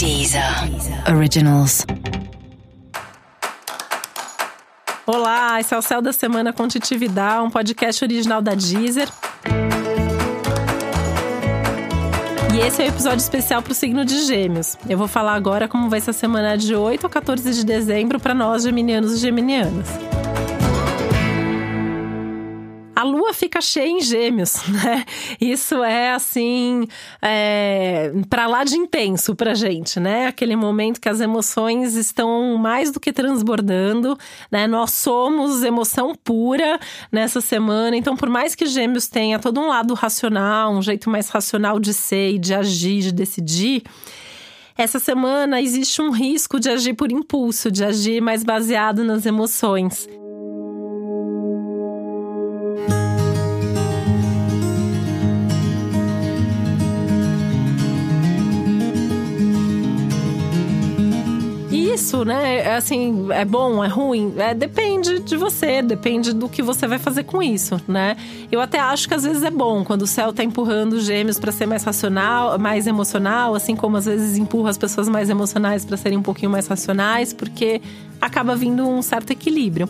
Deezer Originals. Olá, esse é o Céu da Semana com Titividade, um podcast original da Deezer. E esse é o um episódio especial para o signo de Gêmeos. Eu vou falar agora como vai ser a semana de 8 a 14 de dezembro para nós geminianos e geminianas a lua fica cheia em gêmeos, né? Isso é assim, é, para lá de intenso pra gente, né? Aquele momento que as emoções estão mais do que transbordando, né? Nós somos emoção pura nessa semana, então por mais que gêmeos tenha todo um lado racional, um jeito mais racional de ser e de agir, de decidir, essa semana existe um risco de agir por impulso, de agir mais baseado nas emoções. Isso, né? É assim, é bom, é ruim? É, depende de você, depende do que você vai fazer com isso, né? Eu até acho que às vezes é bom quando o céu tá empurrando os gêmeos para ser mais racional, mais emocional, assim como às vezes empurra as pessoas mais emocionais para serem um pouquinho mais racionais, porque acaba vindo um certo equilíbrio.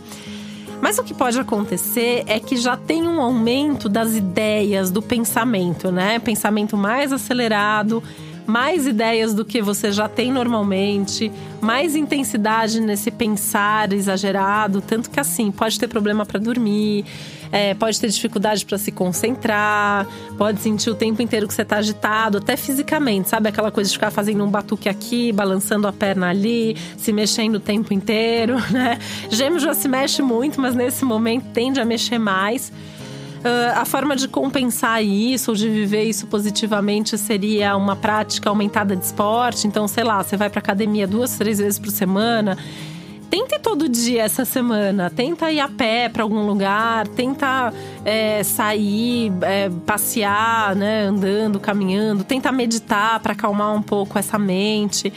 Mas o que pode acontecer é que já tem um aumento das ideias, do pensamento, né? Pensamento mais acelerado mais ideias do que você já tem normalmente, mais intensidade nesse pensar exagerado, tanto que assim, pode ter problema para dormir, é, pode ter dificuldade para se concentrar, pode sentir o tempo inteiro que você está agitado, até fisicamente, sabe? Aquela coisa de ficar fazendo um batuque aqui, balançando a perna ali, se mexendo o tempo inteiro, né? Gêmeos já se mexe muito, mas nesse momento tende a mexer mais. Uh, a forma de compensar isso ou de viver isso positivamente seria uma prática aumentada de esporte. Então, sei lá, você vai para academia duas, três vezes por semana. Tenta ir todo dia essa semana, tenta ir a pé para algum lugar, tenta é, sair, é, passear, né, andando, caminhando, tenta meditar para acalmar um pouco essa mente.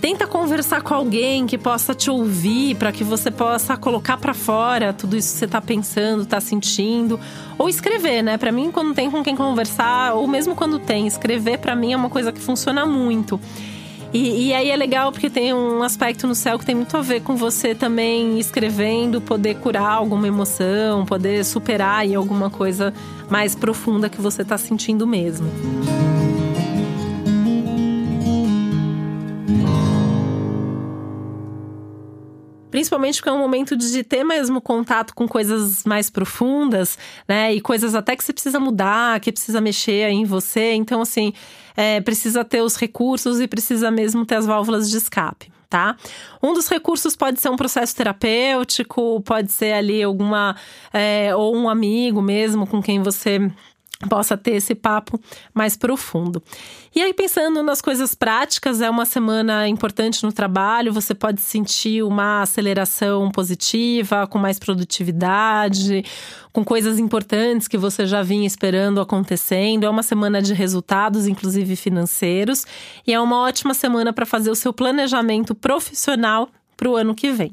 Tenta conversar com alguém que possa te ouvir, para que você possa colocar para fora tudo isso que você está pensando, está sentindo, ou escrever, né? Para mim, quando tem com quem conversar, ou mesmo quando tem, escrever para mim é uma coisa que funciona muito. E, e, aí é legal porque tem um aspecto no céu que tem muito a ver com você também escrevendo, poder curar alguma emoção, poder superar aí alguma coisa mais profunda que você está sentindo mesmo. Principalmente porque é um momento de ter mesmo contato com coisas mais profundas, né? E coisas até que você precisa mudar, que precisa mexer em você. Então, assim, é, precisa ter os recursos e precisa mesmo ter as válvulas de escape. Tá? Um dos recursos pode ser um processo terapêutico, pode ser ali alguma é, ou um amigo mesmo com quem você possa ter esse papo mais profundo. E aí, pensando nas coisas práticas, é uma semana importante no trabalho, você pode sentir uma aceleração positiva, com mais produtividade, com coisas importantes que você já vinha esperando acontecendo. É uma semana de resultados, inclusive financeiros, e é uma ótima semana para fazer o seu planejamento profissional para o ano que vem.